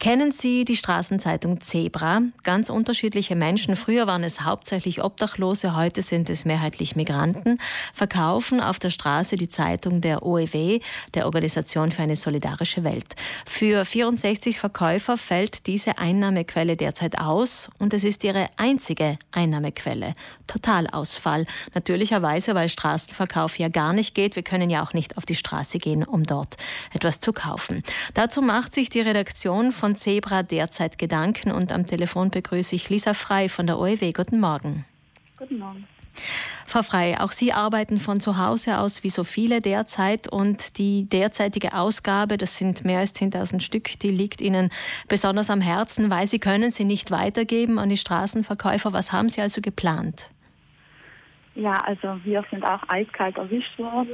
Kennen Sie die Straßenzeitung Zebra? Ganz unterschiedliche Menschen, früher waren es hauptsächlich Obdachlose, heute sind es mehrheitlich Migranten, verkaufen auf der Straße die Zeitung der OEW, der Organisation für eine solidarische Welt. Für 64 Verkäufer fällt diese Einnahmequelle derzeit aus und es ist ihre einzige Einnahmequelle. Totalausfall. Natürlicherweise, weil Straßenverkauf ja gar nicht geht. Wir können ja auch nicht auf die Straße gehen, um dort etwas zu kaufen. Dazu macht sich die Redaktion von von Zebra derzeit Gedanken und am Telefon begrüße ich Lisa Frei von der OEW. Guten Morgen. Guten Morgen. Frau Frei, auch Sie arbeiten von zu Hause aus wie so viele derzeit und die derzeitige Ausgabe, das sind mehr als 10.000 Stück, die liegt Ihnen besonders am Herzen, weil Sie können sie nicht weitergeben an die Straßenverkäufer. Was haben Sie also geplant? Ja, also wir sind auch eiskalt erwischt worden.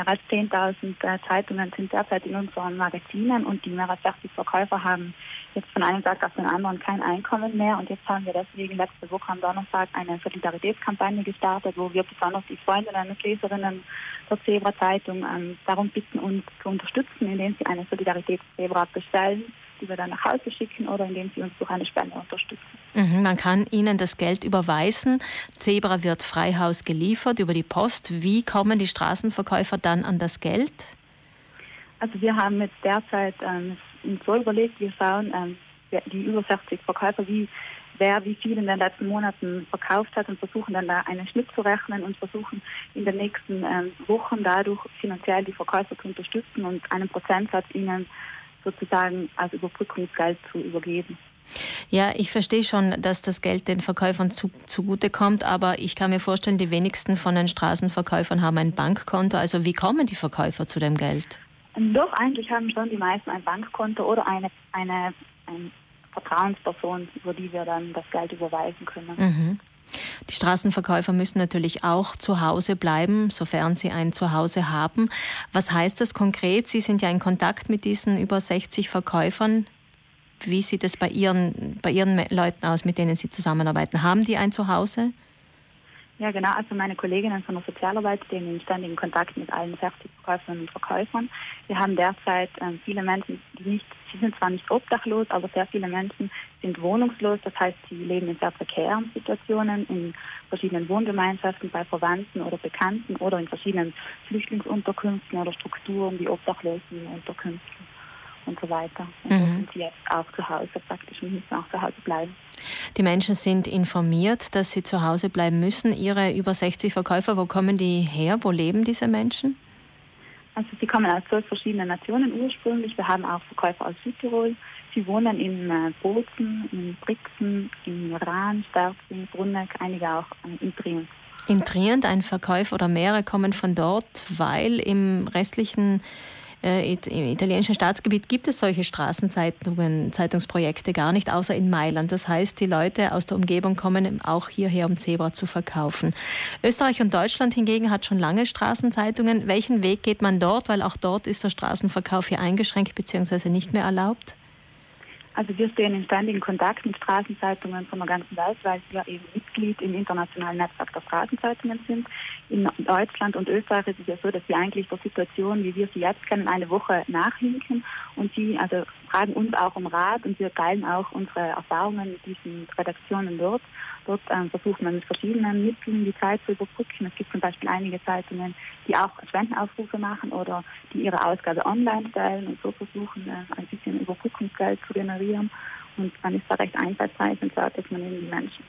Mehr als 10.000 äh, Zeitungen sind derzeit in unseren Magazinen und die mehr als 60 Verkäufer haben jetzt von einem Tag auf den anderen kein Einkommen mehr. Und jetzt haben wir deswegen letzte Woche am Donnerstag eine Solidaritätskampagne gestartet, wo wir besonders die Freundinnen und Leserinnen der Zebra Zeitung ähm, darum bitten, uns zu unterstützen, indem sie eine Solidaritätszebra bestellen die wir dann nach Hause schicken oder indem sie uns durch eine Spende unterstützen. Mhm, man kann Ihnen das Geld überweisen. Zebra wird Freihaus geliefert über die Post. Wie kommen die Straßenverkäufer dann an das Geld? Also wir haben jetzt derzeit ähm, so überlegt, wir schauen ähm, die über 60 Verkäufer, wie wer wie viel in den letzten Monaten verkauft hat und versuchen dann da einen Schnitt zu rechnen und versuchen in den nächsten ähm, Wochen dadurch finanziell die Verkäufer zu unterstützen und einen Prozentsatz ihnen sozusagen als Überbrückungsgeld zu übergeben. Ja, ich verstehe schon, dass das Geld den Verkäufern zu, zugutekommt, aber ich kann mir vorstellen, die wenigsten von den Straßenverkäufern haben ein Bankkonto. Also wie kommen die Verkäufer zu dem Geld? Doch, eigentlich haben schon die meisten ein Bankkonto oder eine, eine, eine Vertrauensperson, über die wir dann das Geld überweisen können. Mhm. Die Straßenverkäufer müssen natürlich auch zu Hause bleiben, sofern sie ein Zuhause haben. Was heißt das konkret? Sie sind ja in Kontakt mit diesen über 60 Verkäufern. Wie sieht es bei Ihren, bei Ihren Leuten aus, mit denen Sie zusammenarbeiten? Haben die ein Zuhause? Ja, genau. Also meine Kolleginnen von der Sozialarbeit stehen in ständigen Kontakt mit allen 60 Verkäuferinnen und Verkäufern. Wir haben derzeit äh, viele Menschen, die nicht, sie sind zwar nicht obdachlos, aber sehr viele Menschen sind wohnungslos. Das heißt, sie leben in sehr prekären Situationen, in verschiedenen Wohngemeinschaften, bei Verwandten oder Bekannten oder in verschiedenen Flüchtlingsunterkünften oder Strukturen wie Obdachlosenunterkünften und so weiter. Und mhm. sind sie jetzt auch zu Hause praktisch und müssen auch zu Hause bleiben. Die Menschen sind informiert, dass sie zu Hause bleiben müssen. Ihre über 60 Verkäufer, wo kommen die her? Wo leben diese Menschen? Also sie kommen aus zwölf verschiedenen Nationen ursprünglich. Wir haben auch Verkäufer aus Südtirol. Sie wohnen in äh, Bozen, in Brixen, in Iran, Sterzing, Brunneck, einige auch äh, in Trient. In Trient, ein Verkäufer oder mehrere kommen von dort, weil im restlichen äh, Im italienischen Staatsgebiet gibt es solche Straßenzeitungen, Zeitungsprojekte gar nicht, außer in Mailand. Das heißt, die Leute aus der Umgebung kommen auch hierher, um Zebra zu verkaufen. Österreich und Deutschland hingegen hat schon lange Straßenzeitungen. Welchen Weg geht man dort? Weil auch dort ist der Straßenverkauf hier eingeschränkt bzw. nicht mehr erlaubt. Also wir stehen in ständigen Kontakt mit Straßenzeitungen von der ganzen Welt, weil wir eben Mitglied im internationalen Netzwerk der Straßenzeitungen sind. In Deutschland und Österreich ist es ja so, dass wir eigentlich der Situation, wie wir sie jetzt kennen, eine Woche nachhinken und sie also fragen uns auch um Rat und wir teilen auch unsere Erfahrungen mit diesen Redaktionen dort. Dort ähm, versucht man mit verschiedenen Mitteln die Zeit zu überbrücken. Es gibt zum Beispiel einige Zeitungen, die auch Spendenaufrufe machen oder die ihre Ausgabe online stellen und so versuchen, äh, ein bisschen Überbrückungsgeld zu generieren. Und man ist da recht einfallsreich und sagt, dass man eben die Menschen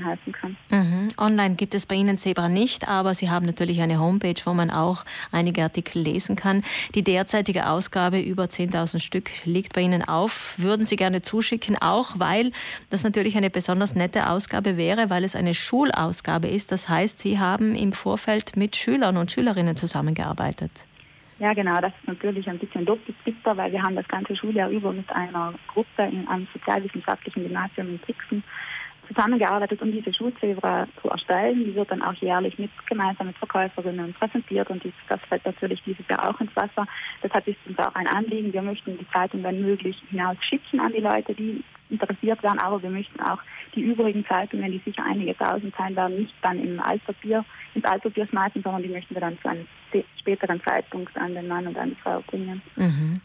überbrücken helfen kann. Mhm. Online gibt es bei Ihnen Zebra nicht, aber Sie haben natürlich eine Homepage, wo man auch einige Artikel lesen kann. Die derzeitige Ausgabe über 10.000 Stück liegt bei Ihnen auf. Würden Sie gerne zuschicken, auch weil das natürlich eine besonders nette Ausgabe wäre, weil es eine Schulausgabe ist. Das heißt, Sie haben im Vorfeld mit Schülern und Schülerinnen zusammengearbeitet. Ja, genau, das ist natürlich ein bisschen doppelt bitter, weil wir haben das ganze Schuljahr über mit einer Gruppe in einem sozialwissenschaftlichen Gymnasium in Brixen zusammengearbeitet, um diese Schulzebra zu erstellen. Die wird dann auch jährlich mit, gemeinsam mit Verkäuferinnen präsentiert und das fällt natürlich dieses Jahr auch ins Wasser. Deshalb ist uns auch ein Anliegen. Wir möchten die Zeitung, wenn möglich, hinaus schicken an die Leute, die interessiert werden, aber wir möchten auch die übrigen Zeitungen, die sicher einige tausend sein werden, nicht dann im Altpapier, ins Altpapier schmeißen, sondern die möchten wir dann zu einem späteren Zeitpunkt an den Mann und an die Frau bringen. Mhm.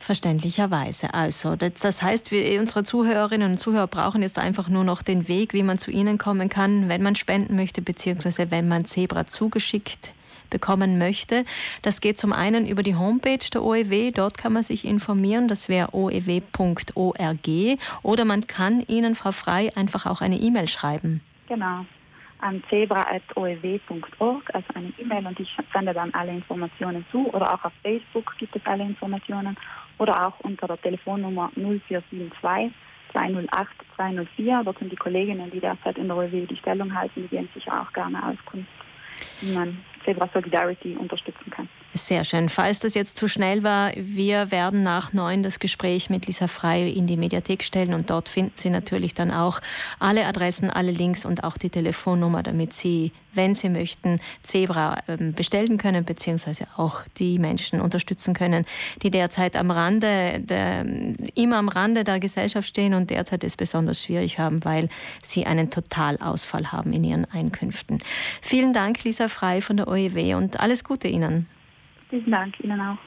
Verständlicherweise. Also, das heißt, wir, unsere Zuhörerinnen und Zuhörer brauchen jetzt einfach nur noch den Weg, wie man zu Ihnen kommen kann, wenn man spenden möchte, beziehungsweise wenn man Zebra zugeschickt bekommen möchte. Das geht zum einen über die Homepage der OEW, dort kann man sich informieren, das wäre oew.org oder man kann Ihnen, Frau Frei, einfach auch eine E-Mail schreiben. Genau, an zebra.oew.org, also eine E-Mail und ich sende dann alle Informationen zu oder auch auf Facebook gibt es alle Informationen oder auch unter der Telefonnummer 0472 208 204. Dort sind die Kolleginnen, die derzeit in der OEW die Stellung halten, die geben sicher auch gerne Auskunft, wie man Zebra Solidarity unterstützen kann. Sehr schön. Falls das jetzt zu schnell war, wir werden nach neun das Gespräch mit Lisa Frei in die Mediathek stellen und dort finden Sie natürlich dann auch alle Adressen, alle Links und auch die Telefonnummer, damit Sie, wenn Sie möchten, Zebra ähm, bestellen können, beziehungsweise auch die Menschen unterstützen können, die derzeit am Rande, der, immer am Rande der Gesellschaft stehen und derzeit es besonders schwierig haben, weil sie einen Totalausfall haben in ihren Einkünften. Vielen Dank, Lisa Frei von der OEW und alles Gute Ihnen. Vielen Dank Ihnen auch.